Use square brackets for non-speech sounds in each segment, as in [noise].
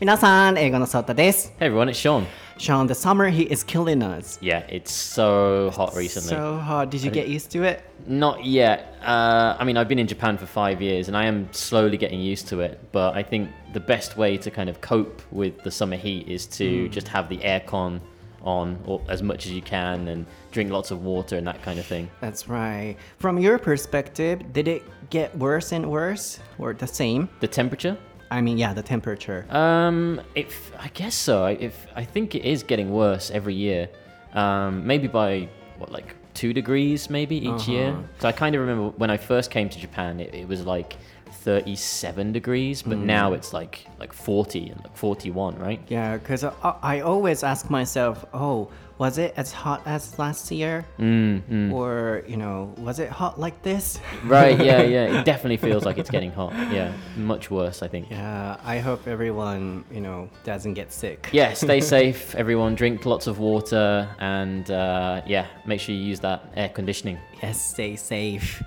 皆さん、英語のソータです。 Hey everyone, it's Sean. Sean, the summer heat is killing us. Yeah, it's so hot recently. So hot. Did you get used to it? Not yet. Uh, I mean, I've been in Japan for five years and I am slowly getting used to it. But I think the best way to kind of cope with the summer heat is to just have the aircon on or as much as you can and drink lots of water and that kind of thing. That's right. From your perspective, did it get worse and worse or the same? The temperature? I mean, yeah, the temperature. Um, if I guess so. I- If I think it is getting worse every year, um, maybe by what like two degrees maybe each year. So I kind of remember when I first came to Japan, it, it was like 37 degrees, but now it's like like 40 and like 41, right? Yeah, because I, I always ask myself, oh, was it as hot as last year? Mm, Or, you know, was it hot like this? Right? Yeah, [laughs] yeah. It definitely feels like it's getting hot. Yeah, much worse, I think. Yeah, I hope everyone, you know, doesn't get sick. Yeah, stay [laughs] safe, everyone. Drink lots of water, and uh, yeah, make sure you use that air conditioning. Yes, stay safe.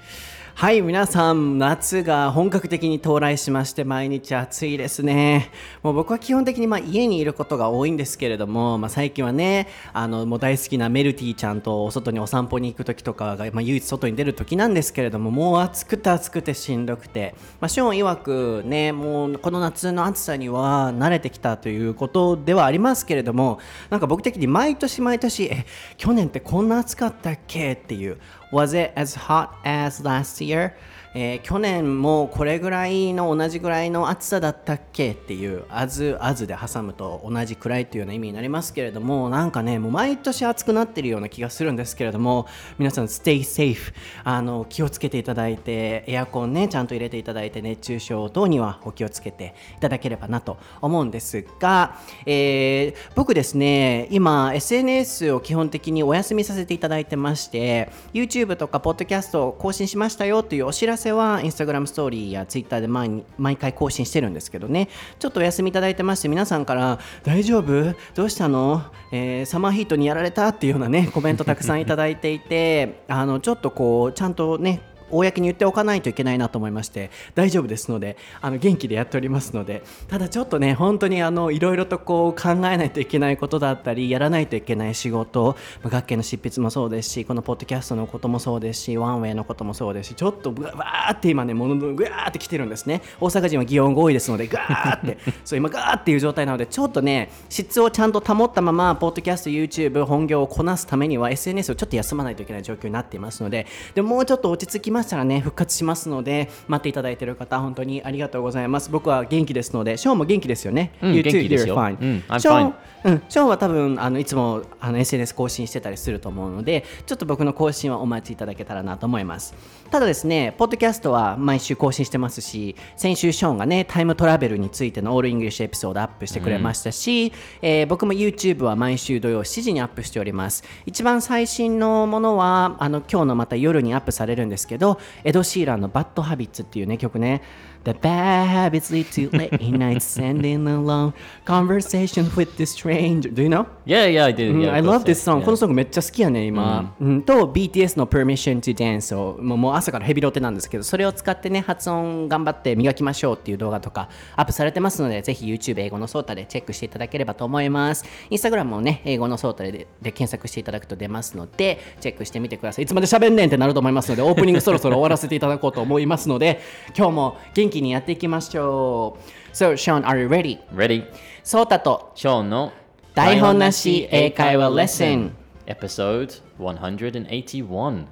はい、皆さん、夏が本格的に到来しまして、毎日暑いですね。もう僕は基本的にまあ家にいることが多いんですけれども、まあ、最近はね、あのもう大好きなメルティちゃんとお外にお散歩に行く時とかが、まあ、唯一外に出る時なんですけれども、もう暑くて暑くてしんどくて、まあ、ショーン曰くね、もうこの夏の暑さには慣れてきたということではありますけれども、なんか僕的に毎年毎年、え、去年ってこんな暑かったっけっていう。Was it as hot as last year? えー去年もこれぐらいの同じぐらいの暑さだったっけっていう as as で挟むと同じくらいというような意味になりますけれどもなんかねもう毎年暑くなってるような気がするんですけれども皆さん stay safe あの気をつけていただいてエアコンねちゃんと入れていただいて熱中症等にはお気をつけていただければなと思うんですが、えー僕ですね今 SNS を基本的にお休みさせていただいてまして YouTube とか Podcast を更新しましたよというお知らせは Instagram ストーリーや Twitter で毎毎回更新してるんですけどね。ちょっとお休みいただいてまして皆さんから大丈夫？どうしたの、えーサマーヒートにやられた？っていうようなねコメントたくさんいただいていてあのちょっとこうちゃんとね公に言っておかないといけないなと思いまして大丈夫ですのであの元気でやっておりますのでただちょっとね本当にあのいろいろとこう考えないといけないことだったりやらないといけない仕事学研の執筆もそうですしこのポッドキャストのこともそうですしワンウェイのこともそうですしちょっとぐわーって今ねもののぐわーって来てるんですね。大阪人は擬音が多いですのでガーって。[laughs] そう今ガーっていう状態なのでちょっとね質をちゃんと保ったままポッドキャスト YouTube 本業をこなすためには SNS をちょっと休まないといけない状況になっていますのででもうちょっと落ち着きましたらね復活しますので待っていただいている方本当にありがとうございます。僕は元気ですのでショーンも元気ですよね、うん You 元 too, 気です you're うんショーうん、ショーンは多分あのいつもあの SNS 更新してたりすると思うのでちょっと僕の更新はお待ちいただけたらなと思います。ただですねポッドキャストは毎週更新してますし先週ショーンがねタイムトラベルについての all English エピソードアップしてくれましたし、えー僕も YouTube は毎週土曜7時にアップしております。一番最新のものはあの今日のまた夜にアップされるんですけどエド・シーランの「バッド・ハビッツ」っていうね曲ね。The bad habits lead to late [laughs] nights sending alone conversation with the stranger. Do you know? Yeah, yeah, I do. うん Yeah, I love this song. このソングめっちゃ好きやね、今。うんと、BTS の Permission to Dance をもうもう朝からヘビロテなんですけど、それを使ってね、発音頑張って磨きましょうっていう動画とかアップされてますので、ぜひ YouTube 英語のソータでチェックしていただければと思います。Instagram もね、英語のソータでで検索していただくと出ますので、チェックしてみてください。いつまで喋んねんってなると思いますので、オープニングそろそろ終わらせていただこうと思いますので、今日も元気にやっていきましょう。So, Sean, are you ready? Ready? ソータとショーンの台本なし英会話レッスン Episode 181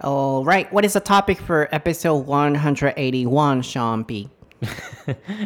All right, what is the topic for episode 181, Sean B?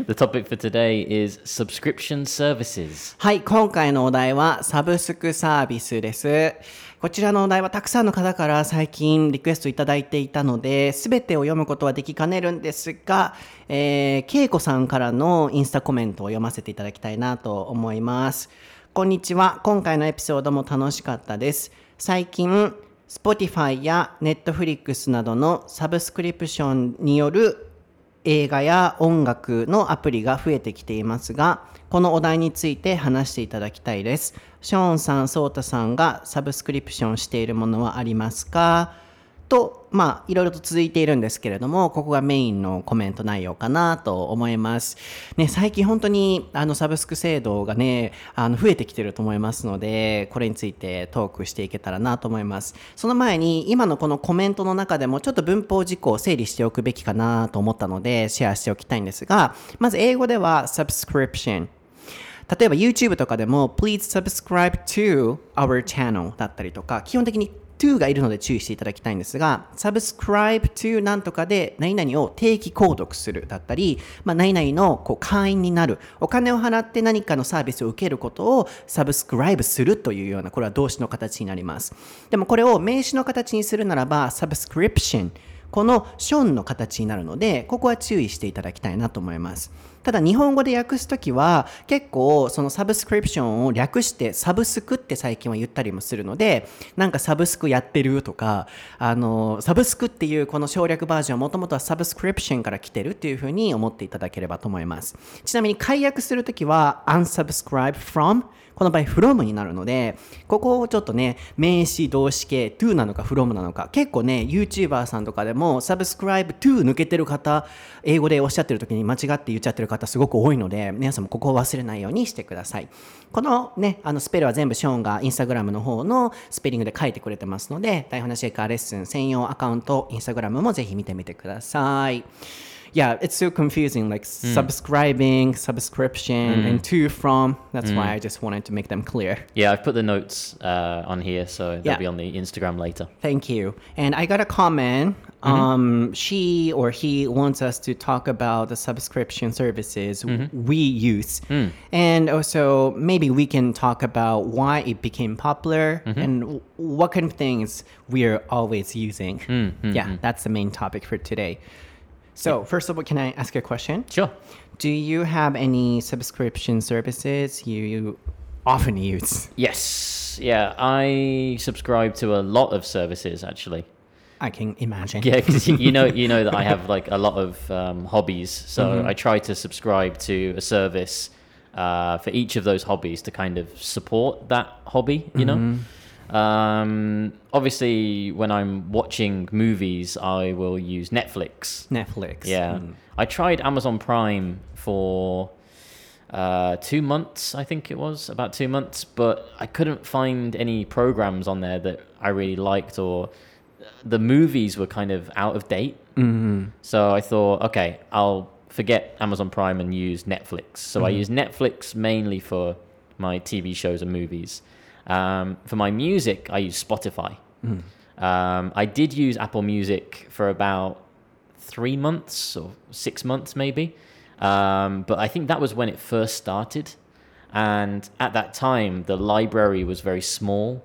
The topic for today is subscription services はい、今回のお題はサブスクサービスです。こちらのお題はたくさんの方から最近リクエストいただいていたので、すべてを読むことはできかねるんですが、えー、けいこさんからのインスタコメントを読ませていただきたいなと思います。こんにちは。今回のエピソードも楽しかったです。最近、Spotify や Netflix などのサブスクリプションによる映画や音楽のアプリが増えてきていますが、このお題について話していただきたいです。ショーンさん、ソータさんがサブスクリプションしているものはありますか？と、まあ、いろいろと続いているんですけれども、ここがメインのコメント内容かなと思います。ね、最近本当に、あの、サブスク制度がね、あの、増えてきてると思いますので、これについてトークしていけたらなと思います。その前に、今のこのコメントの中でも、ちょっと文法事項を整理しておくべきかなと思ったので、シェアしておきたいんですが、まず英語では、subscription。例えば YouTube とかでも Please subscribe to our channel だったりとか基本的に to がいるので注意していただきたいんですが subscribe to なんとかで何々を定期購読するだったり、まあ、何々のこう会員になるお金を払って何かのサービスを受けることを subscribe するというようなこれは動詞の形になります。でもこれを名詞の形にするならば subscription このションの形になるので、ここは注意していただきたいなと思います。ただ日本語で訳すときは結構そのサブスクリプションを略してサブスクって最近は言ったりもするのでなんかサブスクやってるとかあのサブスクっていうこの省略バージョンはもともとはサブスクリプションから来てるっていうふうに思っていただければと思いますちなみに解約するときは unsubscribe from この場合 from になるのでここをちょっとね名詞動詞形 to なのか from なのか結構ね YouTuber さんとかでも subscribe to 抜けてる方英語でおっしゃってる時に間違って言っちゃってる方すごく多いので皆さんもここを忘れないようにしてください。このねあのスペルは全部ショーンがインスタグラムの方のスペリングで書いてくれてますので台本なしエカーレッスン専用アカウントインスタグラムもぜひ見てみてください。Yeah, it's so confusing, like hmm. subscribing, subscription, and hmm. to from. That's why hmm. I just wanted to make them clear. Yeah, I've put the notes uh, on here, so they'll Yeah. be on the Instagram later. Thank you. And I got a comment. Mm-hmm. Um, she or he wants us to talk about the subscription services mm-hmm. we use. And also, maybe we can talk about why it became popular mm-hmm. and what kind of things we're always using. Yeah, that's the main topic for today. So, first of all, can I ask you a question? Sure. Do you have any subscription services you often use? Yes. Yeah, I subscribe to a lot of services actually. I can imagine. Yeah, because you know, you know that I have [laughs] like a lot of um, hobbies, so I try to subscribe to a service uh, for each of those hobbies to kind of support that hobby. You know, um, obviously when I'm watching movies, I will use Netflix. Netflix. Yeah, I tried Amazon Prime for uh, two months, I think it was about two months, but I couldn't find any programs on there that I really liked, or the movies were kind of out of date. Mm-hmm. So I thought, okay, I'll forget Amazon Prime and use Netflix. So I use Netflix mainly for my TV shows and movies. Um, for my music, I use Spotify. Um, I did use Apple Music for about three months or six months maybe. Um, but I think that was when it first started. And at that time, the library was very small.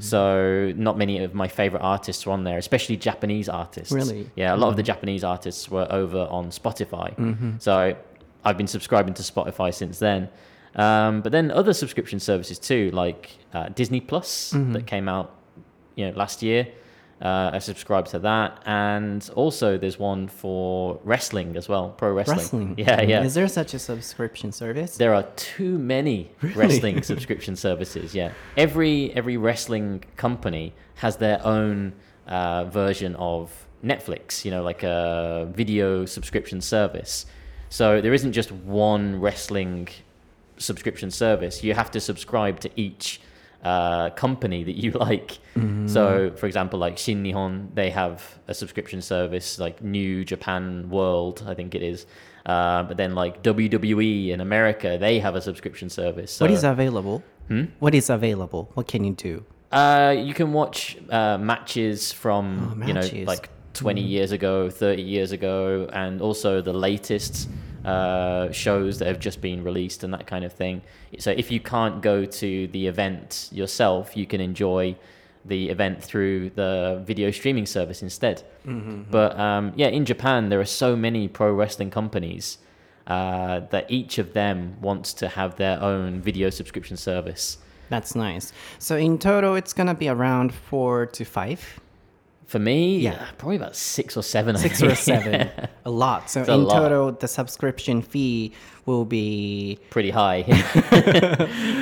So not many of my favorite artists were on there, especially Japanese artists. Really? Yeah, a lot of the Japanese artists were over on Spotify. So I've been subscribing to Spotify since then. Um, but then other subscription services too, like uh, Disney Plus that came out, you know, last year. Uh, I subscribe to that, and also there's one for wrestling as well, pro wrestling. Wrestling. [laughs] Yeah, yeah. Is there such a subscription service? There are too many [laughs] wrestling subscription services. Yeah, every every wrestling company has their own uh, version of Netflix. You know, like a video subscription service. So there isn't just one wrestling subscription service. You have to subscribe to each uh, company that you [laughs] like. So, for example, like Shin Nihon, they have a subscription service, like New Japan World, I think it is. Uh, but then, like WWE in America, they have a subscription service. So, what is available? Hmm? What is available? What can you do? Uh, you can watch uh, matches from Oh, you know like 20 years ago, 30 years ago, and also the latest uh, shows that have just been released and that kind of thing. So if you can't go to the event yourself, you can enjoy the event through the video streaming service instead. But um, yeah, in Japan, there are so many pro wrestling companies uh, that each of them wants to have their own video subscription service. That's nice. So in total, it's gonna be around four to five. For me, Yeah. uh, probably about six or seven. I Six or think. seven. [laughs] a lot. So a in lot. total, the subscription fee will be Pretty high. [laughs] [laughs]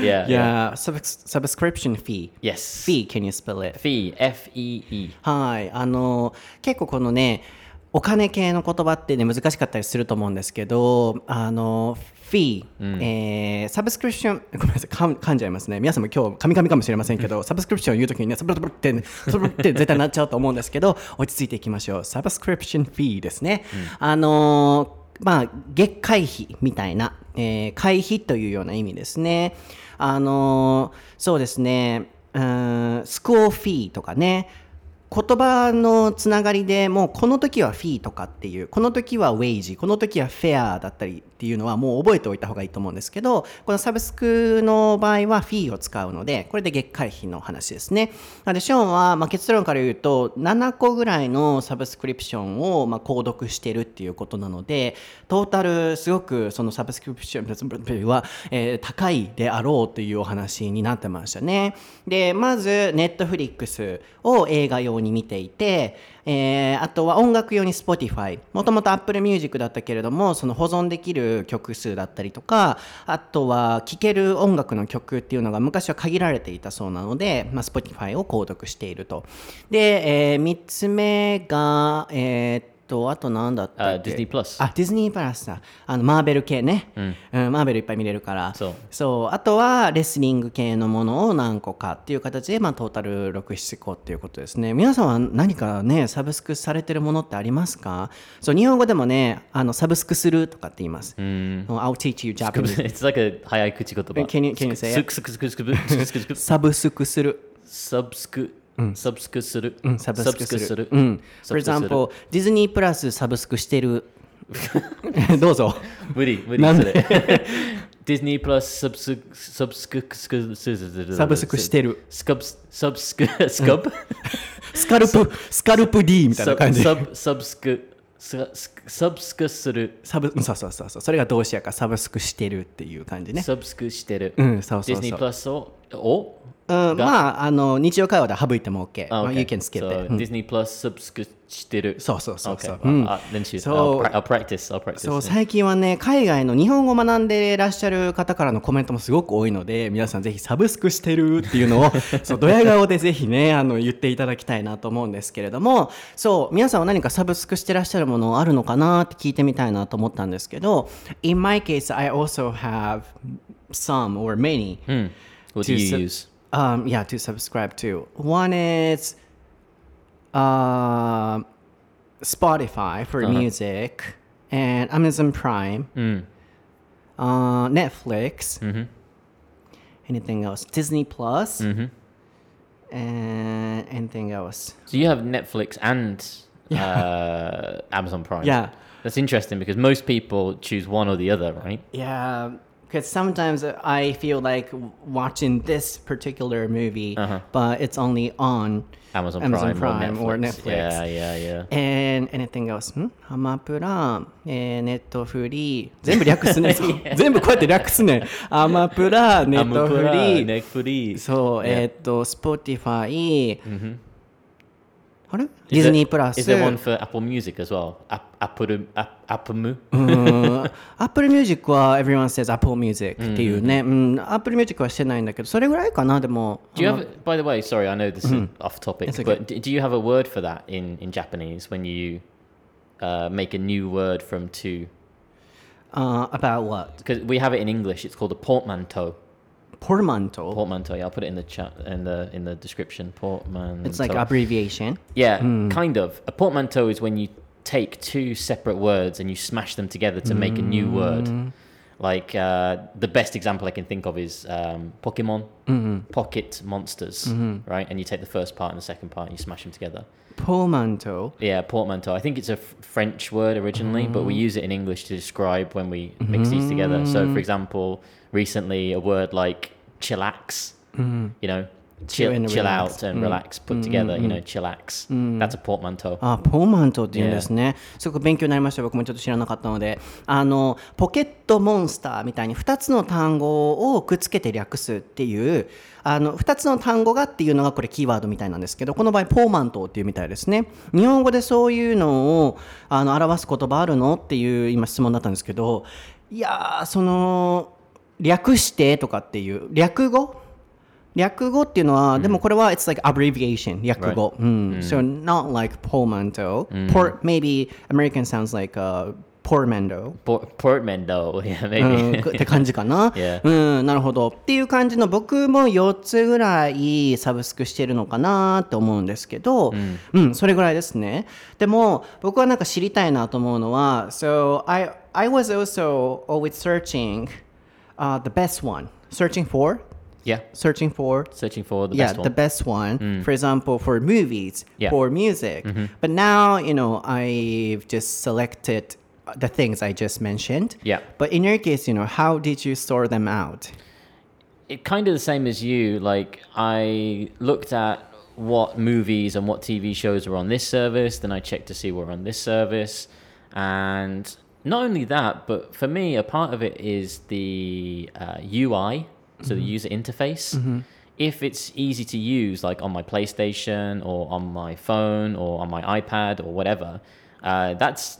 yeah. yeah, subs- subscription fee. Yes. Fee, can you spell it? Fee. F E E. はい。あの、結構このね、 お金系の言葉ってね、難しかったりすると思うんですけど、あの、フィー、えーサブスクリプション、ごめんなさい、噛んじゃいますね。皆さんも今日、噛み噛みかもしれませんけど、サブスクリプションを言うときにね、サブルブルって、ね、サブルブルって絶対なっちゃうと思うんですけど、[laughs] 落ち着いていきましょう。サブスクリプションフィーですね。あのーまあ、月会費みたいな、えー会費というような意味ですね。あのーそうですね、うーんスコアフィーとかね、言葉のつながりでもうこの時はフィーとかっていうこの時はウェイジこの時はフェアだったりっていうのはもう覚えておいた方がいいと思うんですけどこのサブスクの場合はフィーを使うのでこれで月会費の話ですね。なのでショーンは、まあ、結論から言うと7個ぐらいのサブスクリプションを、まあ、購読してるっていうことなのでトータルすごくそのサブスクリプションは、えー高いであろうというお話になってましたね。でまずネットフリックスを映画用に見ていて、えーあとは音楽用に Spotify もともと Apple Music だったけれどもその保存できる曲数だったりとかあとは聴ける音楽の曲っていうのが昔は限られていたそうなので、まあ、Spotify を購読していると。で、え3つ目がえーっと、あとなんだった、ディズニープラス。あ、ディズニープラスだ。あの、マーベル系ね、うん。うん。マーベルいっぱい見れるから。そう。そう。あとは、レスリング系のものを何個かっていう形で、まあ、トータル6、7個っていうことですね。皆さんは何かね、サブスクされてるものってありますか？そう、日本語でもね、あの、サブスクするとかって言います。うん。I'll teach you Japanese. It's like a 早い口言葉。Can you, can you say it? サブスクする。サブスク。サブスクする。サブスクする。ううん For ブスクする example、ディズニープラスサブスクしてる。[laughs] どうぞ。無理、無理それ。ディズニープラスサブスク、サブスク、スク、サブスクしてる。スカブ、サブスク、スカブスカルプ、スカルプ D みたいな感じ。サブ、サブスク、ササブスクする。サブそうそうそうそうそれが動詞やからサブスクしてるっていう感じねサブスクしてる。うんそうそうそうディズニープラスを、おうん、まああの日常会話で省いても OK、あ You can skip So, it、うん Disney Plus サブスクしてる。そうそうそう.そう、うん uh, then shoot. So- I'll, pra- I'll practice. I'll practice. そう最近はね海外の日本語を学んでいらっしゃる方からのコメントもすごく多いので皆さんぜひサブスクしてるっていうのを [laughs] そうドヤ顔でぜひねあの言っていただきたいなと思うんですけれどもそう皆さんは何かサブスクしてらっしゃるものあるのかなって聞いてみたいなと思ったんですけど In my case I also have some or many Hmm. What do to you sub- use? Um, yeah, to subscribe to. One is uh, Spotify for music and Amazon Prime, uh, Netflix. Hmm. Anything else? Disney Plus. Hmm. Plus, and anything else? So you have Netflix and [laughs] uh, Amazon Prime. Yeah. That's interesting because most people choose one or the other, right? Yeah, because sometimes I feel like w- watching this particular movie, but it's only on Amazon, Amazon Prime, Prime or or Netflix. Yeah, yeah, yeah. And anything else? んハマプラ、えー、ネットフリー。全部略すね。そう全部こうやって略すね。アマプラ、ネットフリー。 Netflix. そう、えーっと、Spotify。 あれデ Is ィズ there- ニープラス。 Is there one for Apple Music as well? App, Apple, App, Apple Mu? [laughs] うん、Apple Music は Everyone says Apple Music っていうね。うん、Apple Music はしてないんだけど、それぐらいかな、でも。 Do you have, by the way, sorry, I know this is off topic, It's okay. but do, do you have a word for that in, in Japanese when you uh, make a new word from two? Uh, about what? Because we have it in English, it's called a portmanteau. Portmanteau. Portmanteau, yeah, I'll put it in the chat in the in the description. Portmanteau. It's like abbreviation. yeah, kind of. A portmanteau is when you take two separate words and you smash them together to make a new word. Like uh, the best example I can think of is um, Pokemon, Pocket Monsters, right? And you take the first part and the second part and you smash them together. Portmanteau. Yeah, portmanteau. I think it's a f- French word originally, but we mm. use it in English to describe when we mix these together. So, for mm. example, recently a word like chillax, mm. you know, chill, and chill out and relax put together. You know, chillax. That's a portmanteau. あポーマントっていうんですね、すごく勉強になりました。僕もちょっと知らなかったので。あのポケットモンスターみたいに2つの単語をくっつけて略すっていうあの2つの単語がっていうのがこれキーワードみたいなんですけどこの場合ポーマントっていうみたいですね。日本語でそういうのをあの表す言葉あるのっていう今質問だったんですけどいやーその略してとかっていう略語略語っていうのは、でもこれは it's like abbreviation 略語、うん、so not like portmanteau、Port maybe American sounds like、uh, portmanteau Por- portmanteau. Yeah, う maybe. んって感じかな、Yeah. うんなるほどっていう感じの僕も4つぐらいサブスクしてるのかなって思うんですけど、うんそれぐらいですねでも僕はなんか知りたいなと思うのは so I, I was also always searching、uh, the best one searching for yeah. searching for Searching for the yeah best one. the best one for example for movies Yeah. for music but now you know i've just selected the things i just mentioned Yeah. but in your case you know how did you sort them out it kind of the same as you. Like I looked at what movies and what TV shows were on this service, then I checked to see what were on this service, and not only that, but for me, a part of it is the uh, UI, so the user interface. If it's easy to use, like on my PlayStation or on my phone or on my iPad or whatever, uh, that's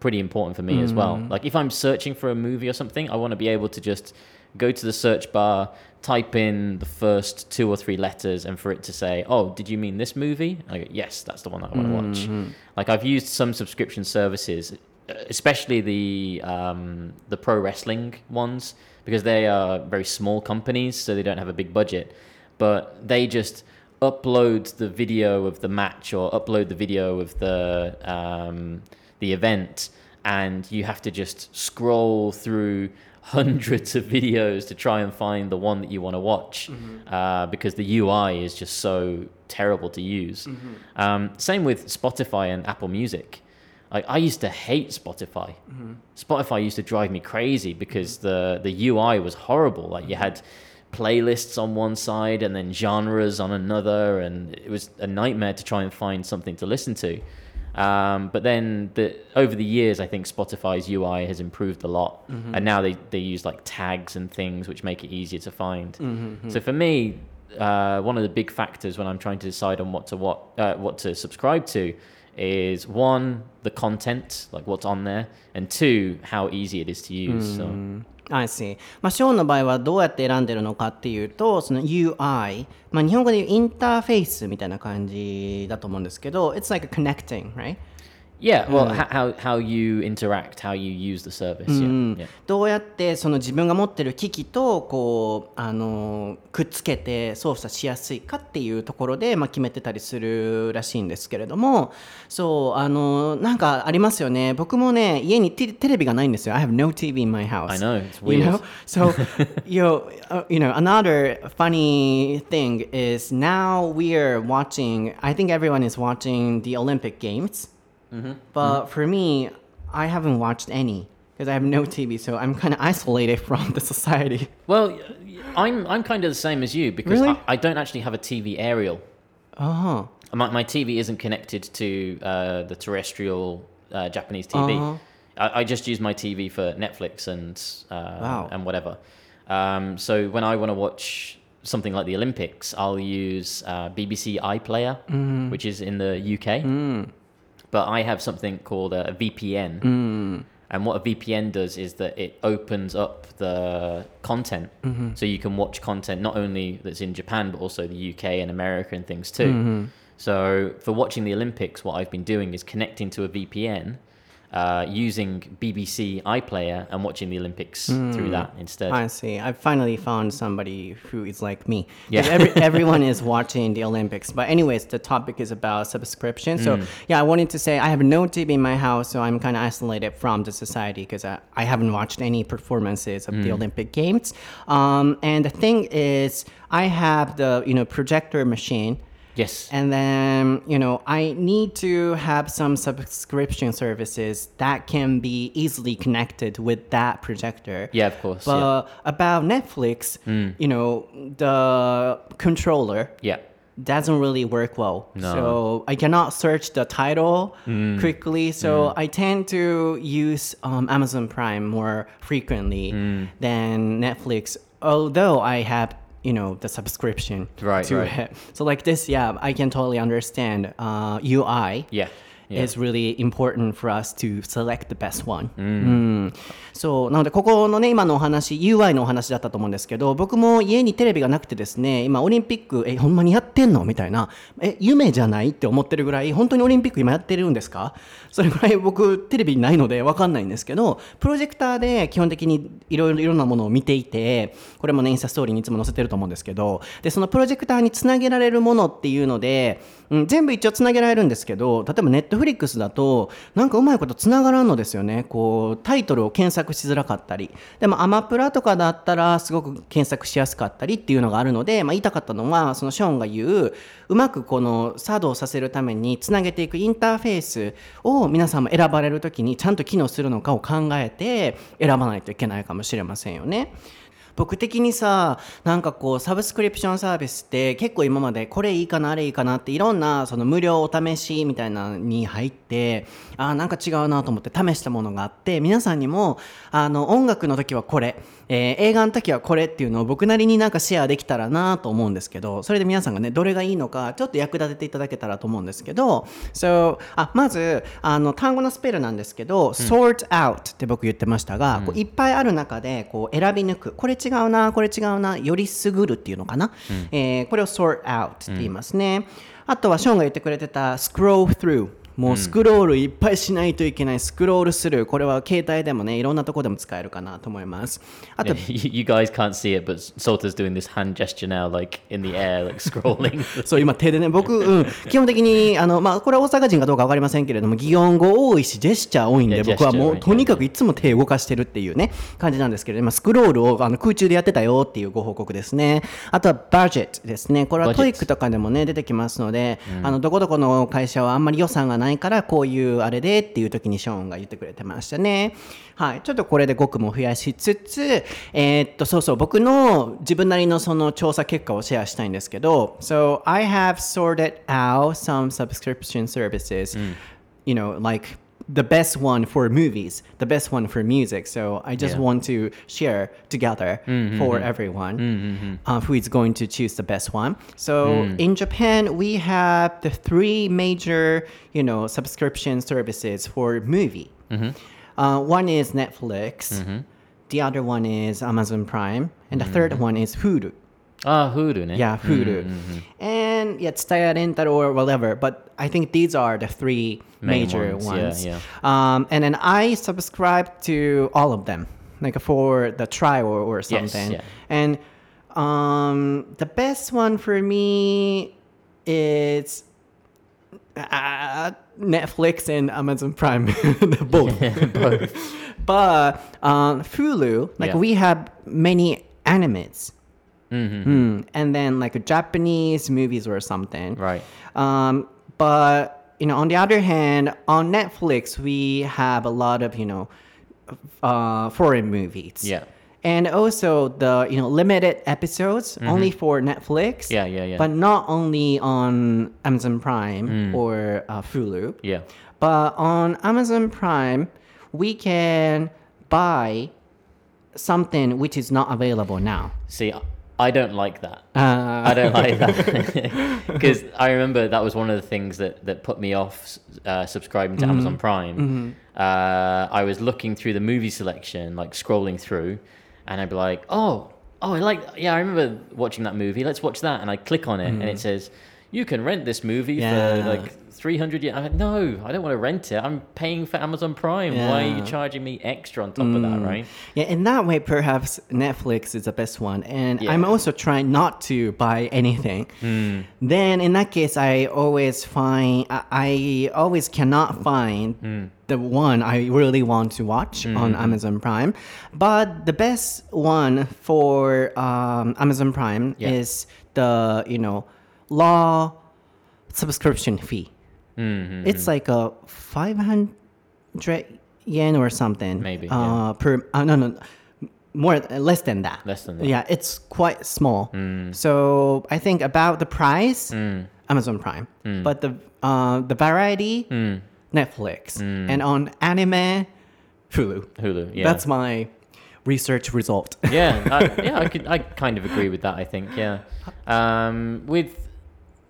pretty important for me as well. Like if I'm searching for a movie or something, I want to be able to just go to the search bar, type in the first two or three letters, and for it to say, "Oh, did you mean this movie?" I go, "Yes, that's the one that I want to watch." Like I've used some subscription services, especially the um, the pro wrestling ones, because they are very small companies, so they don't have a big budget, but they just upload the video of the match or upload the video of the um, the event and you have to just scroll through hundreds of videos to try and find the one that you want to watch uh, because the UI is just so terrible to use. Um, same with Spotify and Apple Music. Like I used to hate Spotify. Spotify used to drive me crazy because the the UI was horrible. Like you had playlists on one side and then genres on another, and it was a nightmare to try and find something to listen to. Um, but then the, over the years, I think Spotify's UI has improved a lot, and now they, they use like tags and things which make it easier to find. So for me, uh, one of the big factors when I'm trying to decide on what to what uh, what to subscribe to is one the content, like what's on there, and two how easy it is to use. So I see. まあ、ショーンの場合はどうやって選んでるのかっていうと、その UI、まあ、日本語で言うインターフェースみたいな感じだと思うんですけど、It's like a connecting, right? Yeah, well, how how you interact, how you use the service. Yeah. どうやってその自分が持ってる機器とこうあのくっつけて操作しやすいかっていうところで、まあ、決めてたりするらしいんですけれどもそうあのなんかありますよね僕もね家にテテレビがないんですよ I have no TV in my house I know, it's you weird. know so you know, uh, you know another funny thing is now we are watching I think everyone is watching the Olympic Games but for me I haven't watched any because I have no TV so I'm kind of [laughs] isolated from the society Well, I'm I'm kind of the same as you because Really? I, I don't actually have a TV aerial. uh-huh My, my TV isn't connected to uh, the terrestrial uh, Japanese TV. Uh-huh. I, I just use my TV for Netflix and uh, Wow. and whatever. Um, so when I want to watch something like the Olympics, I'll use uh, BBC iPlayer, Mm. which is in the UK. But I have something called a, VPN. Mm. And what a VPN does is that it opens up the content. Mm-hmm. So you can watch content not only that's in Japan, but also the UK and America and things too. Mm-hmm. So for watching the Olympics, what I've been doing is connecting to a VPN. Uh, using BBC iPlayer and watching the Olympics through that instead. Mm. I see. I finally found somebody who is like me. Yeah. Every, [laughs] everyone is watching the Olympics. But anyways, the topic is about subscription. So yeah, I wanted to say I have no TV in my house, so I'm kind of isolated from the society because I, I haven't watched any performances of the Olympic Games. Um, and the thing is, I have the you know projector machine. Yes. And then, you know, I need to have some subscription services that can be easily connected with that projector. Yeah, of course. But about Netflix, hmm. you know, the controller yeah. doesn't really work well. No. So I cannot search the title hmm. quickly. So hmm. I tend to use um, Amazon Prime more frequently than Netflix, although I have you know the subscription Right, to right. it. So like this, yeah, I can totally understand. Uh, UI Yeah. Yeah. is really important for us to select the best one. うんそうなのでここのね今のお話 UI のお話だったと思うんですけど僕も家にテレビがなくてですね今オリンピックえほんまにやってんのみたいなえ夢じゃないって思ってるぐらい本当にオリンピック今やってるんですか？それぐらい [laughs] 僕テレビないので分かんないんですけどプロジェクターで基本的にいろいろいろんなものを見ていてこれもねインスタストーリーにいつも載せてると思うんですけどでそのプロジェクターにつなげられるものっていうので、うん、全部一応つなげられるんですけど例えばネットフリックスだとなんかうまいことつながらんのですよねこうタイトルを検索しづらかったりでもアマプラとかだったらすごく検索しやすかったりっていうのがあるので、まあ、言いたかったのはそのショーンが言ううまくこの作動させるためにつなげていくインターフェースを皆さんも選ばれる時にちゃんと機能するのかを考えて選ばないといけないかもしれませんよね。僕的にさなんかこうサブスクリプションサービスって結構今までこれいいかなあれいいかなっていろんなその無料お試しみたいなのに入ってあーなんか違うなと思って試したものがあって皆さんにもあの音楽の時はこれ、えー映画の時はこれっていうのを僕なりになんかシェアできたらなと思うんですけどそれで皆さんがねどれがいいのかちょっと役立てていただけたらと思うんですけど so あまずあの単語のスペルなんですけど、sort out って僕言ってましたが、こういっぱいある中でこう選び抜く。これ違うなこれ違うなよりすぐるっていうのかな、えーこれを sort out って言いますね、あとはショーンが言ってくれてた scroll through もうスクロールいっぱいしないといけないスクロールするこれは携帯でもねいろんなとこでも使えるかなと思います。あと you guys can't see it, but Salta's doing this hand gesture now, like in the air, like scrolling. [laughs] そう今手でね僕、うん、基本的にあの、まあ、これは大阪人かどうか分かりませんけれども擬音語多いしジェスチャー多いんで僕はもうとにかくいつも手動かしてるっていうね感じなんですけれどもスクロールをあの空中でやってたよっていうご報告ですね。あとは budget ですね。これは TOEIC とかでもね出てきますので、あのどこどこの会社はあんまり予算がないからこういうあれでっていう時にショーンが言ってくれてましたね。はい。ちょっとこれで語句も増やしつつえーっとそうそう僕の自分なりのその調査結果をシェアしたいんですけど So I have sorted out some subscription services. You know like the best one for movies, the best one for music. So I just Yeah. want to share together mm-hmm, mm-hmm. for everyone mm-hmm, uh, who is going to choose the best one. So mm. in Japan, we have the three major, you know, subscription services for movie. Uh, one is Netflix. The other one is Amazon Prime, and the third one is Hulu. Ah, Hulu, ne? Yeah, Hulu. And yeah, Tsutaya Rental or whatever. But I think these are the three Main major ones, ones. yeah, Um, and then I subscribe to all of them, like for the trial or, or something. yeah. And um, the best one for me is uh, Netflix and Amazon Prime, [laughs] both. [laughs] [laughs] but um, Hulu, like Yeah. we have many animes. Mm, and then like Japanese movies or something. Right. Um, but you know, on the other hand, on Netflix we have a lot of you know uh, foreign movies. Yeah. And also the you know limited episodes only for Netflix. Yeah, yeah, yeah. But not only on Amazon Prime or uh, Hulu. Yeah. But on Amazon Prime, we can buy something which is not available now. See, I- don't like that. Uh, I don't like that [laughs] because I remember that was one of the things that, that put me off uh, subscribing to Mm-hmm. Amazon Prime. Uh, I was looking through the movie selection, like scrolling through, and I'd be like, "Oh, oh, I like, yeah, I remember watching that movie. Let's watch that." And I click on it, and it says, "You can rent this movie Mm-hmm. Yeah. for like 300 yen." Like, "No, I don't want to rent it. I'm paying for Amazon Prime. Why are you Mm. charging me extra on top of that, right?" Yeah, in that way, perhaps Netflix is the best one. And Yeah. I'm also trying not to buy anything. Then, in that case, I always find, I, I always cannot find the one I really want to watch on Amazon Prime. But the best one for um, Amazon Prime Yeah. is the, you know, law subscription fee. Mm-hmm. It's like a 500 yen or something. Maybe, Uh, per uh, no no more less than that. Less than that. Mm. Yeah, it's quite small. So I think about the price, Amazon Prime, Mm. but the uh, the variety, Netflix, and on anime, Hulu. Hulu. Yeah. That's my research result. yeah, I, [laughs] yeah, I could, I kind of agree with that. I think, yeah. Um, with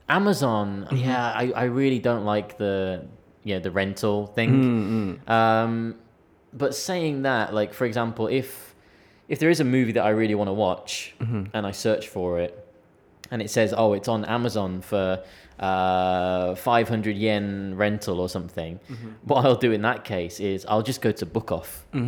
Amazon, mm-hmm. yeah, I, I really don't like the, yeah, the rental thing. Mm, mm. Um, but saying that, like for example, if if there is a movie that I really want to watch mm-hmm. and I search for it, and it says, oh, it's on Amazon for uh, 500 yen rental or something, mm-hmm. what I'll do in that case is I'll just go to Book Off. [laughs] if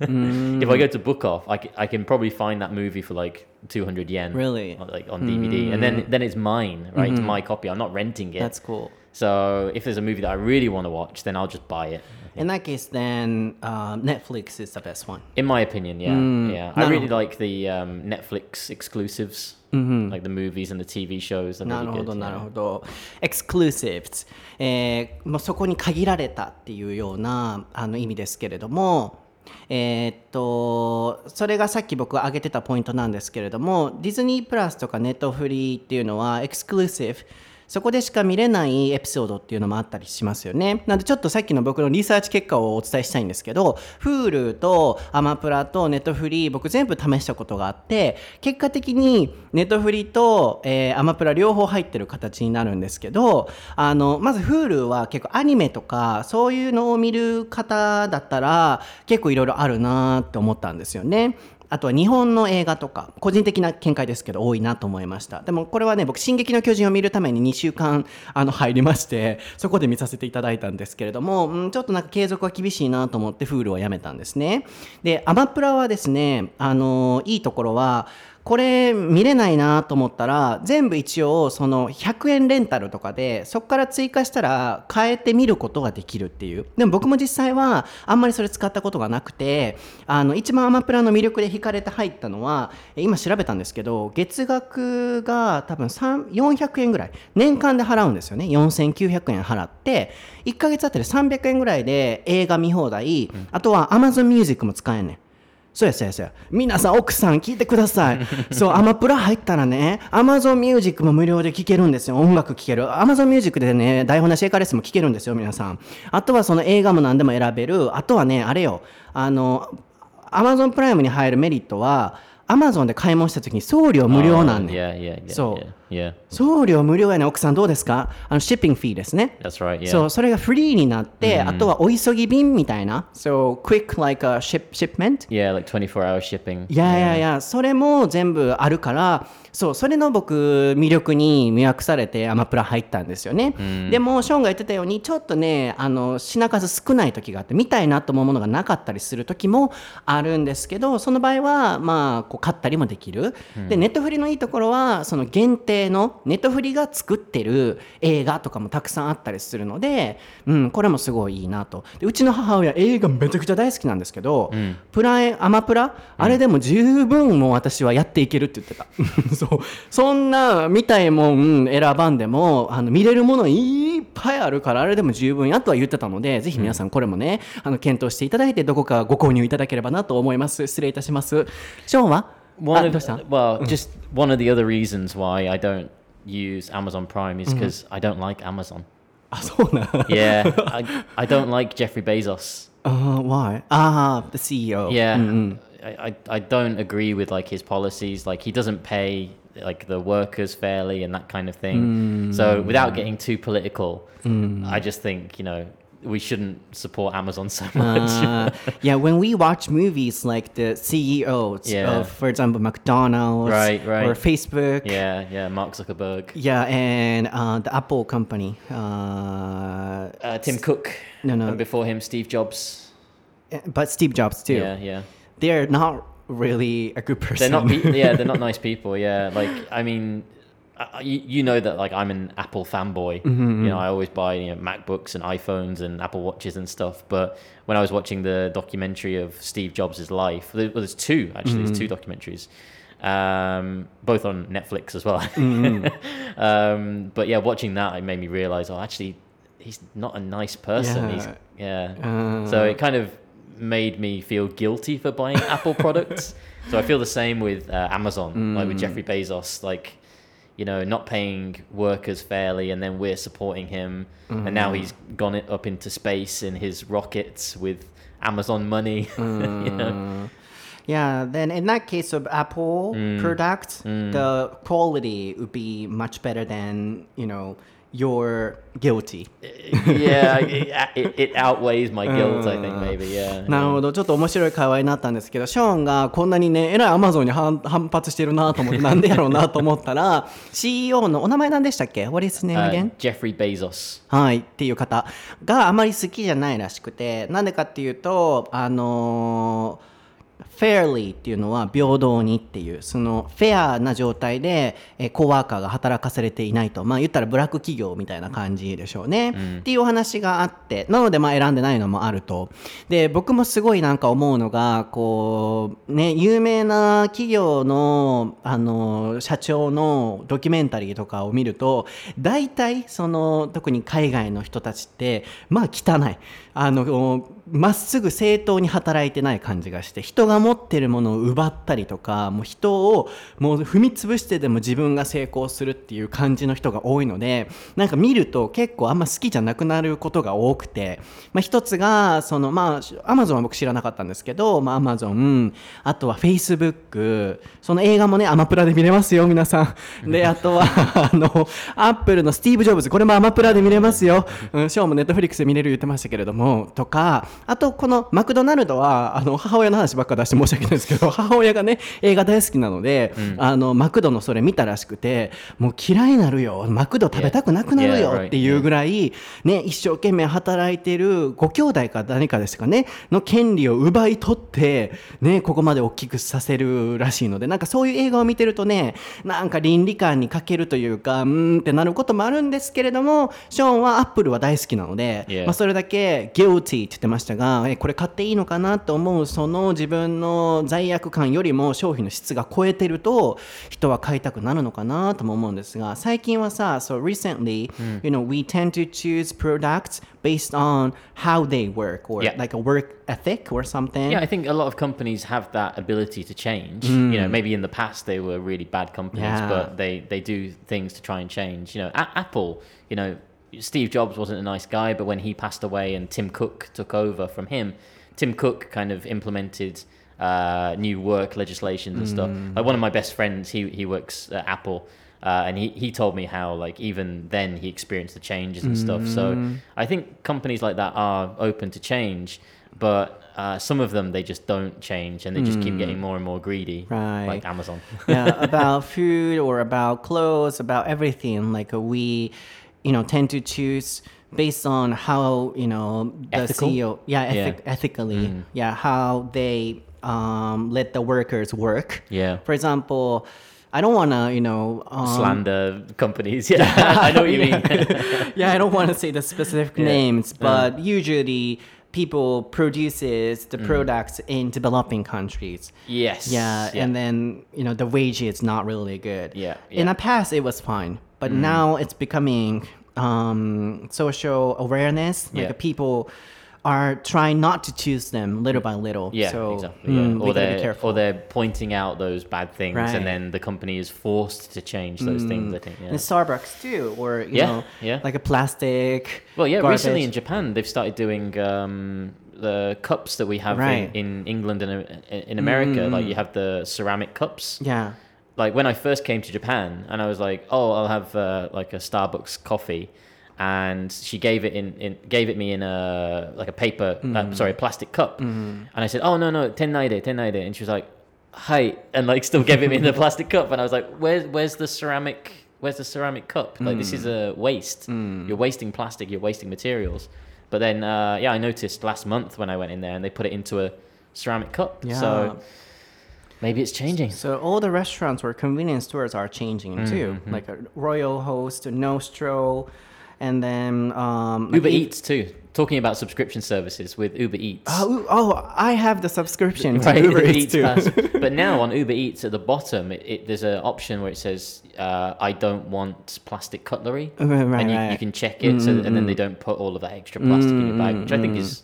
I go mm. to Book Off, I, c- I can probably find that movie for like 200 yen. Really? on- Like on DVD. And then, then it's mine, right? It's my copy. I'm not renting it. That's cool. so if there's a movie that I really want to watch, then I'll just buy it. In that case, then uh, Netflix is the best one. In my opinion, yeah, yeah. I No, really no. like the um, Netflix exclusives, like the movies and the TV shows. Are な really るほ good, ど yeah. なるほど。exclusives、えーもうそこに限られたっていうようなあの意味ですけれども、 えーっとそれがさっき僕挙げてたポイントなんですけれどもディズニープラスとかネットフリーっていうのはエクスクルーシブそこでしか見れないエピソードっていうのもあったりしますよね。なのでちょっとさっきの僕のリサーチ結果をお伝えしたいんですけど Hulu とアマプラとネットフリー僕全部試したことがあって結果的にネットフリと、えーアマプラ両方入ってる形になるんですけどあのまず Hulu は結構アニメとかそういうのを見る方だったら結構いろいろあるなって思ったんですよね。あとは日本の映画とか個人的な見解ですけど多いなと思いました。でもこれはね僕「進撃の巨人」を見るために2週間あの入りましてそこで見させていただいたんですけれども、うん、ちょっとなんか継続は厳しいなと思ってフールをやめたんですね。でアマプラはですねあのいいところはこれ見れないなと思ったら全部一応その100円レンタルとかでそこから追加したら変えてみることができるっていう。でも僕も実際はあんまりそれ使ったことがなくてあの一番アマプラの魅力で惹かれて入ったのはえ今調べたんですけど月額が多分3 400円ぐらい。年間で払うんですよね。4900円払って1ヶ月あたり300円ぐらいで映画見放題、あとは Amazon Music も使えんねんそうやそうやそうや。皆さん、奥さん聞いてください。[laughs] そう、アマプラ入ったらね、Amazon Music も無料で聴けるんですよ。音楽聴ける。Amazon Music でね、台本なしエカレスも聴けるんですよ、皆さん。あとはその映画も何でも選べる。あとはね、あれよ、あの、Amazon プライムに入るメリットは、Amazon で買い物した時に送料無料なん Oh, で。そう Yeah. 送料無料やね、奥さんどうですかあの、シッピングフィーですね。That's right. Yeah. そう、それがフリーになって、あとはお急ぎ便みたいな。So, quick like a ship, shipment? yeah, like 24 hour shipping. いやいやいや、それも全部あるから、そう、それの僕、魅力に魅惑されてアマプラ入ったんですよね。でも、ショーンが言ってたように、ちょっとね、あの、品数少ない時があって、見たいなと思うものがなかったりする時もあるんですけど、その場合は、まあ、こう、買ったりもできる。で、ネットフリのいいところは、その限定の、ネットフリが作ってる映画とかもたくさんあったりするので、うん、これもすごいいいなと。でうちの母親、映画めちゃくちゃ大好きなんですけど、プライ、アマプラ、あれでも十分もう私はやっていけるって言ってた。[laughs] そう。そんな見たいもん選ばんでも、あの見れるものいっぱいあるから、あれでも十分やとは言ってたので、ぜひ皆さんこれもね、あの検討していただいて、どこかご購入いただければなと思います。失礼いたします。ショーンは One あ of どうした well, just one of the other reasons why I don't use Amazon Prime is because I don't like Amazon. Yeah, I, I don't like Jeffrey Bezos. Uh, why? Ah, the CEO. Yeah, I, I, I don't agree with like his policies. Like he doesn't pay like the workers fairly and that kind of thing. So without getting too political, I just think you know we shouldn't support Amazon so much. Uh, [laughs] yeah, when we watch movies like the CEOs Yeah. of, for example, McDonald's Right, right. or Facebook, yeah, yeah, Mark Zuckerberg, yeah, and uh, the Apple company, uh, uh, Tim Cook, No, no. and before him Steve Jobs. but Steve Jobs too. Yeah, yeah. They're not really a good person. They're not. Yeah, they're not [laughs] nice people. Yeah, like I mean, I, you, you know that like I'm an Apple fanboy. Mm-hmm, You know, I always buy you know MacBooks and iPhones and Apple watches and stuff. But when I was watching the documentary of Steve Jobs' life, well, there's two actually. There's two Mm-hmm. documentaries. um, both on Netflix as well. [laughs] um, but yeah, watching that, it made me realize, oh, actually, he's not a nice person. He's yeah. Uh. so it kind of made me feel guilty for buying [laughs] Apple products. So I feel the same with uh, Amazon, like with Jeffrey Bezos, like you know, not paying workers fairly, and then we're supporting him, and now he's gone it up into space in his rockets with Amazon money. [laughs] you know? Yeah, then in that case of Apple Mm. products, the quality would be much better than, you know, you're guilty. yeah, it, it, outweighs my guilt. I think maybe. Yeah. なるほど、ちょっと面白い会話になったんですけど、ショーンがこんなにね、えらいアマゾンに反反発してるなと思って、なんでやろうなと思ったら、CEO のお名前何でしたっけ ?What is his name Uh, again? Jeffrey Bezos. はい、っていう方があまり好きじゃないらしくて、なんでかっていうと、あのー fairly っていうのは平等にっていうそのフェアな状態で、えーコワーカーが働かされていないとまあ言ったらブラック企業みたいな感じでしょうね、っていうお話があってなのでまあ選んでないのもあると。で僕もすごいなんか思うのがこうね有名な企業のあの社長のドキュメンタリーとかを見ると大体その特に海外の人たちってまあ汚いあのまっすぐ正当に働いてない感じがして人が持ってるものを奪ったりとかもう人をもう踏み潰してでも自分が成功するっていう感じの人が多いのでなんか見ると結構あんま好きじゃなくなることが多くて、まあ、一つがそのまあアマゾンは僕知らなかったんですけど、まあ、アマゾンあとはフェイスブックその映画もねアマプラで見れますよ皆さん。であとは [laughs] あのアップルのスティーブ・ジョブズこれもアマプラで見れますよ、うん、ショーもネットフリックスで見れる言ってましたけれども。とかあとこのマクドナルドはあの母親の話ばっか出して申し訳ないですけど [laughs] 母親がね映画大好きなので、あのマクドのそれ見たらしくてもう嫌いになるよ。マクド食べたくなくなるよ。っていうぐらい、ね、一生懸命働いてるご兄弟か誰かですかねの権利を奪い取って、ね、ここまで大きくさせるらしいのでなんかそういう映画を見てるとねなんか倫理観に欠けるというかうーんってなることもあるんですけれどもショーンはアップルは大好きなので.まあ、それだけ guilty って言ってましたがえこれ買っていいのかなと思うその自分の罪悪感よりも商品の質が超えてると人は買いたくなるのかなとも思うんですが最近はさ so recently、you know we tend to choose products based on how they work or Yeah. like a work ethic or something Yeah, I think a lot of companies have that ability to change. You know, maybe in the past they were really bad companies, Yeah. but they they do things to try and change. You know, A- Apple. You know, Steve Jobs wasn't a nice guy, but when he passed away and Tim Cook took over from him, Tim Cook kind of implemented uh, new work legislations and stuff. Like one of my best friends, he he works at Apple. Uh, and he, he told me how like even then he experienced the changes and stuff so i think companies like that are open to change but uh, some of them they just don't change and they just keep getting more and more greedy Right. like amazon yeah, about food or about clothes, about everything. Like we, you know, tend to choose based on how you know the Ethical? CEO, yeah, ethic- Yeah. ethically, yeah, how they um, let the workers work. Yeah. For example, I don't want to, you know, um, slander companies [laughs] yeah i know what you mean [laughs] yeah, I don't want to say the specific Yeah. names, but usually people produces the products in developing countries. yes Yeah, and then you know the wage is not really good. Yeah, In yeah. Mm. the past, it was fine, but now it's becoming um, social awareness. Like Yeah. people are trying not to choose them little by little. yeah so, exactly mm, yeah. or they're or they're pointing out those bad things Right. and then the company is forced to change those things i think yeah And Starbucks too, or you Yeah, know, yeah. like a plastic. Well, yeah, garbage. recently in Japan they've started doing um, the cups that we have Right. Mm, in, in England and uh, in America. Like you have the ceramic cups. Yeah. Like when I first came to Japan, and I was like, "Oh, I'll have uh, like a Starbucks coffee," and she gave it in, in gave it me in a like a paper, Mm. uh, sorry, a plastic cup, and I said, "Oh no, no, ten naide, ten naide," and she was like, "Hi," and like still gave it me in the [laughs] plastic cup, and I was like, "Where's where's the ceramic?" Where's the ceramic cup? Like this is a waste. You're wasting plastic. You're wasting materials. But then, uh, yeah, I noticed last month when I went in there and they put it into a ceramic cup. Yeah. So maybe it's changing. So all the restaurants or convenience stores are changing Mm-hmm, too, like a Royal Host, Nostro, and then um, Uber like, Eats too. Talking about subscription services with Uber Eats. Oh, oh, I have the subscription Right, Uber [laughs] Uber Eats Eats too. [laughs] But now on Uber Eats at the bottom, it, it, there's an option where it says, uh, "I don't want plastic cutlery," Right, right, and you, right. you can check it, so, and then they don't put all of that extra plastic in your bag, which I think is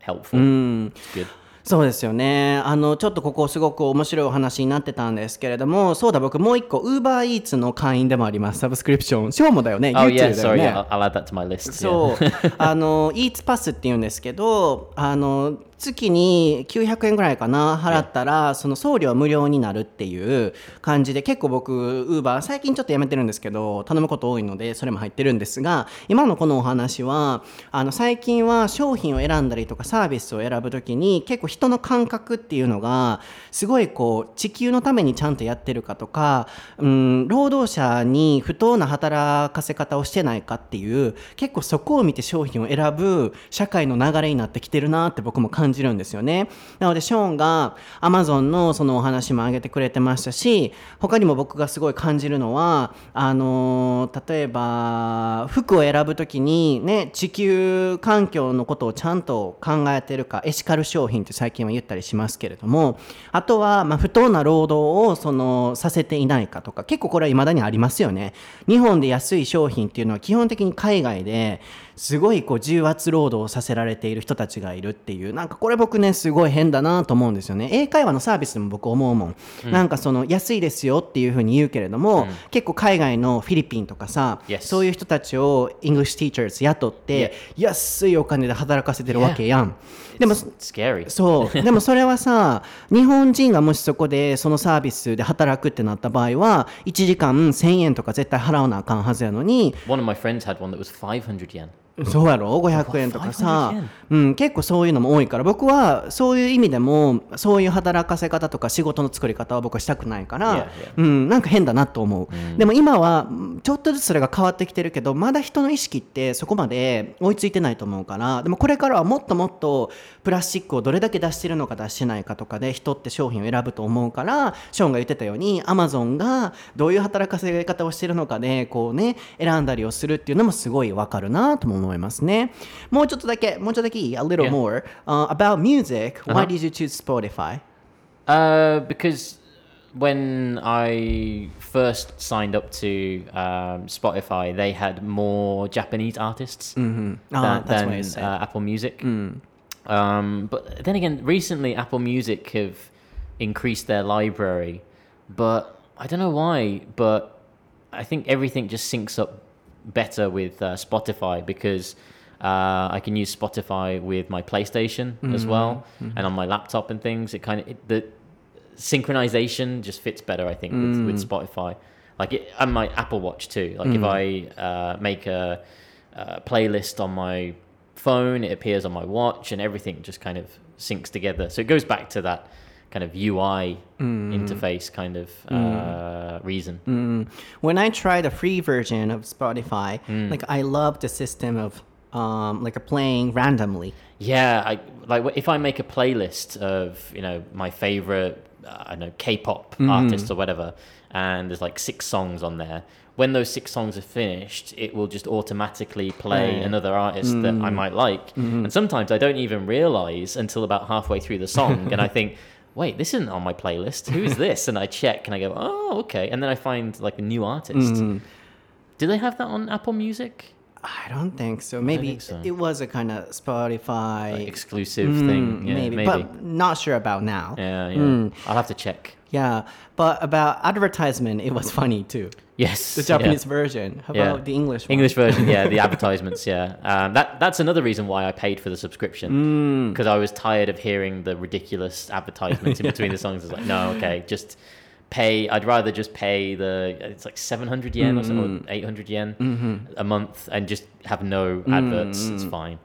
helpful. It's good. そうですよね。あの、ちょっとここすごく面白いお話になってたんですけれども、そうだ、僕もう一個、Uber Eats の会員でもあります。サブスクリプション。ショーもだよね。Oh YouTube. ね。Yeah, I'll, I'll add that to my list. そう.あの Eats Pass って言うんですけどあの月に900円ぐらいかな払ったらその送料無料になるっていう感じで結構僕 Uber 最近ちょっとやめてるんですけど頼むこと多いのでそれも入ってるんですが今のこのお話はあの最近は商品を選んだりとかサービスを選ぶときに結構人の感覚っていうのがすごいこう地球のためにちゃんとやってるかとか、うん、労働者に不当な働かせ方をしてないかっていう結構そこを見て商品を選ぶ社会の流れになってきてるなって僕も感じじるんですよね。なのでショーンが Amazon のそのお話も挙げてくれてましたし他にも僕がすごい感じるのはあの例えば服を選ぶときにね地球環境のことをちゃんと考えてるかエシカル商品って最近は言ったりしますけれどもあとはまあ不当な労働をそのさせていないかとか結構これは未だにありますよね。日本で安い商品っていうのは基本的に海外ですごいこう重圧労働をさせられている人たちがいるっていうなんかこれ僕ねすごい変だなと思うんですよね。英会話のサービスでも僕思うもん、なんかその安いですよっていうふうに言うけれども、結構海外のフィリピンとかさ、Yes. そういう人たちを English teachers 雇って、安いお金で働かせてるわけやん、でも.そう。でもそれはさ日本人がもしそこでそのサービスで働くってなった場合は1時間1000円とか絶対払わなあかんはずやのに One of my friends had one that was 500 yen. そうやろ？500円とかさ500円、うん、結構そういうのも多いから僕はそういう意味でもそういう働かせ方とか仕事の作り方は僕はしたくないから.うん、なんか変だなと思う、でも今はうんちょっとずつそれが変わってきてるけどまだ人の意識ってそこまで追いついてないと思うからでもこれからはもっともっとプラスチックをどれだけ出してるのか出してないかとかで人って商品を選ぶと思うからショーンが言ってたようにアマゾンがどういう働かせ方をしてるのかでこうね選んだりをするっていうのもすごいわかるなとも思いますねもうちょっとだけもうちょっとだけいい A little Yeah. more、uh, about music why Uh-huh. did you choose Spotify Uh, because when I first signed up to um, Spotify, they had more Japanese artists than, Ah, that's what than I said. uh, Apple Music. Um, but then again, recently Apple Music have increased their library, but I don't know why. But I think everything just syncs up better with uh, Spotify because uh, I can use Spotify with my PlayStation as well, and on my laptop and things. It kind of it, the synchronization just fits better, I think, with, with Spotify. Like it, and my Apple Watch too. Like if I uh, make a, a playlist on my phone, it appears on my watch, and everything just kind of syncs together. So it goes back to that kind of UI interface kind of uh, reason. Mm. When I tried the free version of Spotify, like I love the system of um, like a playing randomly. Yeah, I like if I make a playlist of you know my favorite uh, I don't know K-pop artists or whatever, and there's like six songs on there. When those six songs are finished, it will just automatically play Yeah. another artist that I might like. And sometimes I don't even realize until about halfway through the song, and I think, wait, this isn't on my playlist. Who is [laughs] this? And I check, and I go, oh, okay. And then I find like a new artist. Mm. Do they have that on Apple Music? I don't think so. Maybe think so. it was a kind of Spotify Like exclusive mm, thing? Yeah, maybe, maybe. but not sure about now. yeah, yeah. Mm. I'll have to check. Yeah, but about advertisement, it was funny too. Yes, The yeah. Japanese version. How Yeah. about the English one? English version, yeah, the [laughs] advertisements, yeah. Um, that that's another reason why I paid for the subscription mm. because I was tired of hearing the ridiculous advertisements in between the songs. I was like, no, okay, just pay. I'd rather just pay the it's like seven hundred yen or something, eight hundred yen a month, and just have no adverts. It's fine.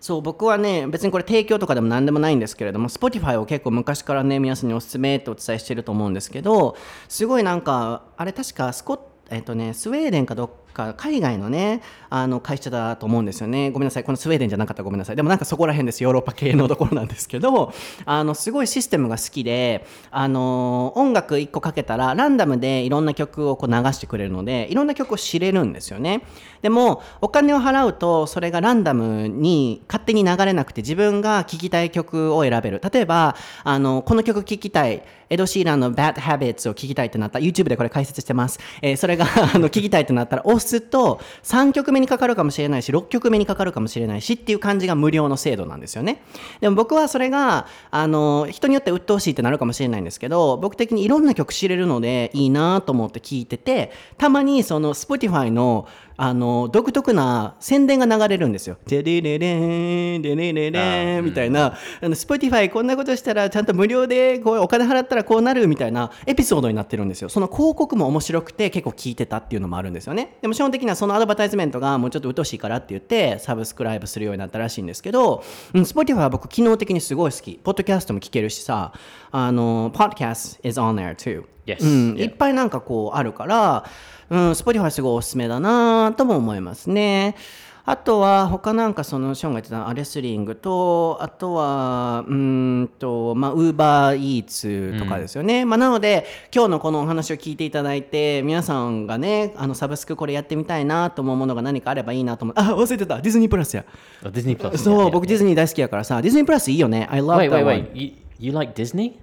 そう僕はね別にこれ提供とかでも何でもないんですけれども Spotify を結構昔からね皆さんにおすすめってお伝えしてると思うんですけどすごいなんかあれ確かスコッえっとねスウェーデンかどっか海外のねあの会社だと思うんですよね。ごめんなさい。このスウェーデンじゃなかったらごめんなさい。でもなんかそこら辺ですヨーロッパ系のところなんですけど [laughs] あのすごいシステムが好きであの音楽1個かけたらランダムでいろんな曲をこう流してくれるのでいろんな曲を知れるんですよね。でもお金を払うとそれがランダムに勝手に流れなくて自分が聴きたい曲を選べる。例えばあのこの曲聴きたい。エド・シーランの Bad Habits を聴きたいってなった。YouTube でこれ解説してます、えーそれが聴きたいってなったらすと3曲目にかかるかもしれないし6曲目にかかるかもしれないしっていう感じが無料の制度なんですよね。でも僕はそれがあの人によって鬱陶しいってなるかもしれないんですけど僕的にいろんな曲知れるのでいいなと思って聞いててたまにその Spotify のあの独特な宣伝が流れるんですよ。デレレレンデレレレンみたいな、あの Spotify こんなことしたらちゃんと無料でこうお金払ったらこうなるみたいなエピソードになってるんですよ。その広告も面白くて結構聞いてたっていうのもあるんですよね。でも基本的にはそのアドバタイズメントがもうちょっと鬱陶しいからって言ってサブスクライブするようになったらしいんですけど、うん、Spotify は僕機能的にすごい好き。ポッドキャストも聞けるしさ、あの、Podcast is on there too. Yes. うん.いっぱいなんかこうあるから、うん、Spotify すごいおすすめだなとも思いますね。あとは他なんかそのショーンが言ってたあレスリングとあとはうーんとまあウーバーイーツとかですよね、まあなので今日のこのお話を聞いていただいて皆さんがねあのサブスクこれやってみたいなと思うものが何かあればいいなと思うあ忘れてたディズニープラスや Oh, Disney Plus. そう僕ディズニー大好きやからさディズニープラスいいよね I love. Wait, that wait, one wait. You, you like Disney?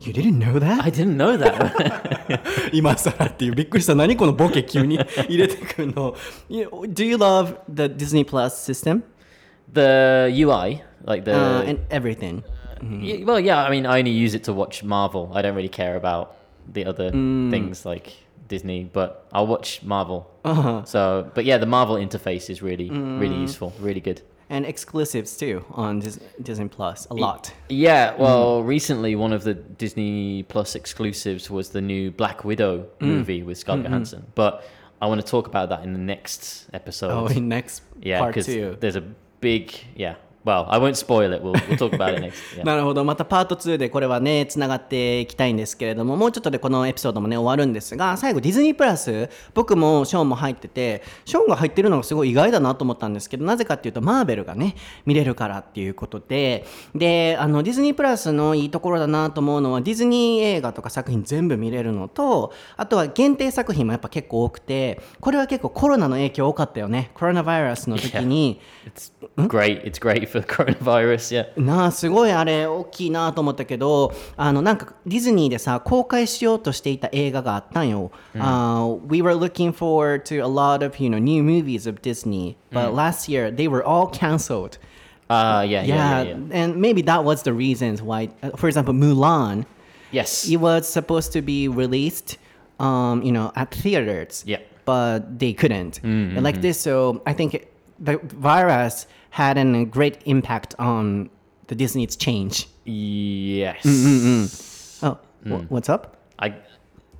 You didn't know that? I didn't know that. [laughs] 今更っていうびっくりした何このボケ急に入れてくるの You- Do you love the Disney Plus system? the UI, like the. Uh, and everything Yeah, well, yeah. I mean, I only use it to watch Marvel. I don't really care about the other things like Disney, but I'll watch Marvel. Uh-huh. So, but yeah, the Marvel interface is really, really useful, really good. and exclusives too on Dis- Disney Plus a lot Yeah, well, recently one of the Disney Plus exclusives was the new Black Widow mm. movie with Scarlett mm-hmm. Johansson. But I want to talk about that in the next episode. Oh in next yeah, part because two there's a big yeah. Well, I won't spoil it. We'll we'll talk about it next. Yeah. [laughs] なるほどまたパート2でこれはねつながっていきたいんですけれどももうちょっとでこのエピソードもね終わるんですが最後ディズニープラス僕もショーンも入っててショーンが入ってるのがすごい意外だなと思ったんですけどなぜかっていうとマーベルがね見れるからっていうことでであのディズニープラスのいいところだなと思うのはディズニー映画とか作品全部見れるのとあとは限定作品もやっぱ結構多くてこれは結構コロナの影響多かったよねコロナバイラスの時に、[laughs] It's great. It's great for coronavirus. Yeah. なあすごいあれ大きいなと思ったけどあのなんかディズニーでさ公開しようとしていた映画があったんよ。あ we were looking forward to a lot of you know new movies of Disney, but last year they were all cancelled. Uh, yeah, yeah, yeah, yeah. and maybe that was the reasons why. uh, For example, Mulan, Yes. it was supposed to be released, um, you know, at theaters. Yeah. But they couldn't. And like this, so I think the virus had a great impact on the Disney's change. Yes. Mm, mm, mm. Oh, wh- what's up? I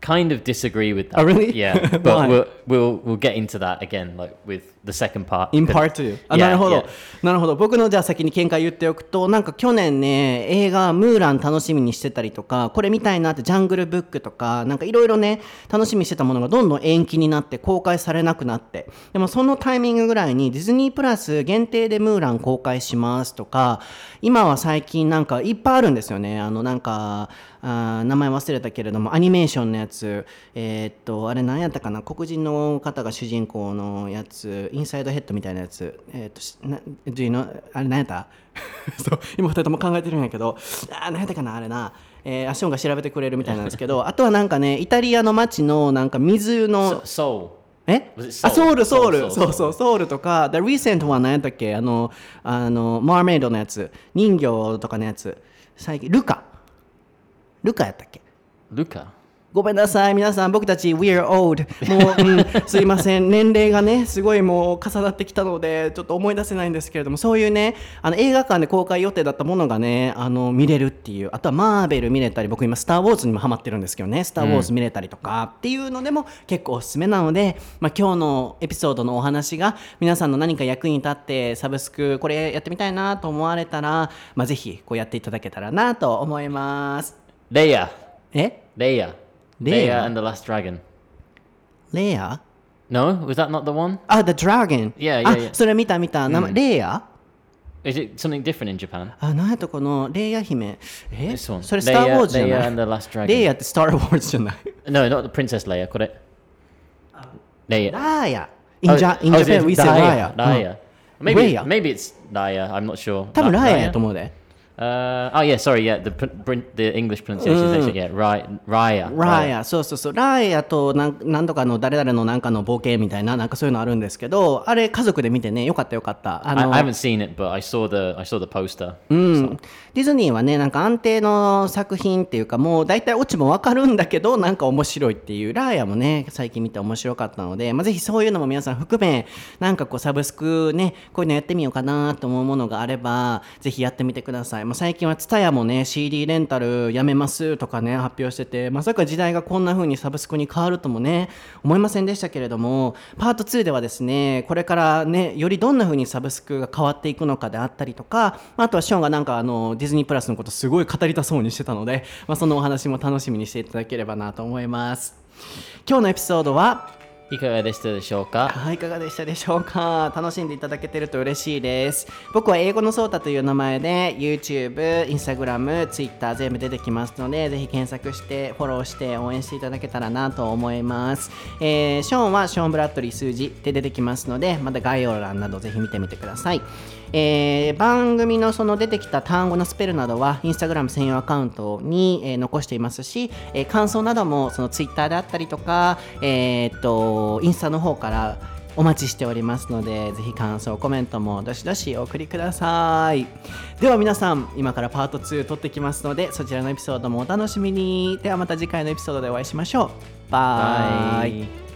kind of disagree with that. Oh, really? Yeah, [laughs] but we'll, we'll we'll get into that again, like with the second part. In part two. あ Yeah, なるほど yeah.。なるほど。僕のじゃあ先に見解言っておくと、なんか去年ね、映画ムーラン楽しみにしてたりとか、これ見たいなってジャングルブックとか、なんかいろいろね、楽しみにしてたものがどんどん延期になって公開されなくなって。でもそのタイミングぐらいにディズニープラス限定でムーラン公開しますとか、今は最近なんかいっぱいあるんですよね。あのなんか、あー名前忘れたけれどもアニメーションのやつえーっとあれ何やったかな？黒人の方が主人公のやつインサイドヘッドみたいなやつ。えーっとしな know あれ何やった？[laughs] そう今二人とも考えてるんやけど。あー何やったかな？あれな。えー、アションが調べてくれるみたいなんですけど。[laughs] あとはなんかねイタリアの街のなんか水の So, Soul. え？あ?ソウルソウルそうそうソウルとか。The Recent は何やったっけ？あのあのマーメイドのやつ。人形とかのやつ。最近ルカ。ルカやったっけ？Luca. ごめんなさい。皆さん僕たち We are old もう、うん、[laughs] すいません。年齢がねすごいもう重なってきたのでちょっと思い出せないんですけれどもそういうねあの映画館で公開予定だったものがねあの見れるっていう。あとはマーベル見れたり僕今スター・ウォーズにもハマってるんですけどね。スター・ウォーズ見れたりとかっていうのでも結構おすすめなので、まあ、今日のエピソードのお話が皆さんの何か役に立ってサブスクこれやってみたいなと思われたら、まあ、ぜひこうやっていただけたらなと思います。Leia. え？Leia. Leia. Leia and the Last Dragon. レア No, was that not the one? あ、The Dragon。 Yeah, yeah, あ yeah. それ見た見た。名前、レイヤ Is it something different in Japan? あ、なんやったこのレイヤ姫。え This one. それスター・ウォーズじゃ Leia, な Leia い and the Last Dragon. [laughs] レイヤってスター・ウォーズじゃない。 No, [laughs] not the Princess Leia. Got it? Leia. ラーヤ。In, Oh, Ja- in oh, is it Japan, we say ラーヤ Raya.。Raya. Maybe, Raya. maybe it's Raya. I'm not sure. 多分 Ra- ラーヤや Raya? と思うで。 Uh, oh yeah, sorry. Yeah, the the English pronunciation is actually yeah, Raya. ラーヤ、そうそうそう、ラーヤとなんなんとかの誰々のなんかの冒険みたいな、なんかそういうのあるんですけど、あれ家族で見てね、よかったよかった。あ I, の I haven't seen it, but I saw the I saw the poster. うん、ディズニーはねなんか安定の作品っていうかもう大体オチも分かるんだけどなんか面白いっていうラーヤもね最近見て面白かったので、まあ、ぜひそういうのも皆さん含めなんかこうサブスクねこういうのやってみようかなと思うものがあればぜひやってみてください、まあ、最近は TSUTAYA もね CD レンタルやめますとかね発表しててまさか時代がこんな風にサブスクに変わるともね思いませんでしたけれどもパート2ではですねこれからねよりどんな風にサブスクが変わっていくのかであったりとかまああとはショーンがなんかあのディズニープラスのことすごい語りたそうにしてたので、まあ、そのお話も楽しみにしていただければなと思います。今日のエピソードはいかがでしたでしょうか？はい、いかがでしたでしょうか？楽しんでいただけてると嬉しいです。僕は英語のソータという名前で YouTube、Instagram、Twitter 全部出てきますので、ぜひ検索してフォローして応援していただけたらなと思います。えーショーンはショーン・ブラッドリー数字で出てきますので、また概要欄などぜひ見てみてください。えー番組のその出てきた単語のスペルなどは Instagram 専用アカウントに、えー残していますし、えー感想などもその Twitter であったりとか、えーっとインスタの方からお待ちしておりますのでぜひ感想コメントもどしどしお送りください。では皆さん今からパート2撮ってきますのでそちらのエピソードもお楽しみに。ではまた次回のエピソードでお会いしましょう。バイ。Bye.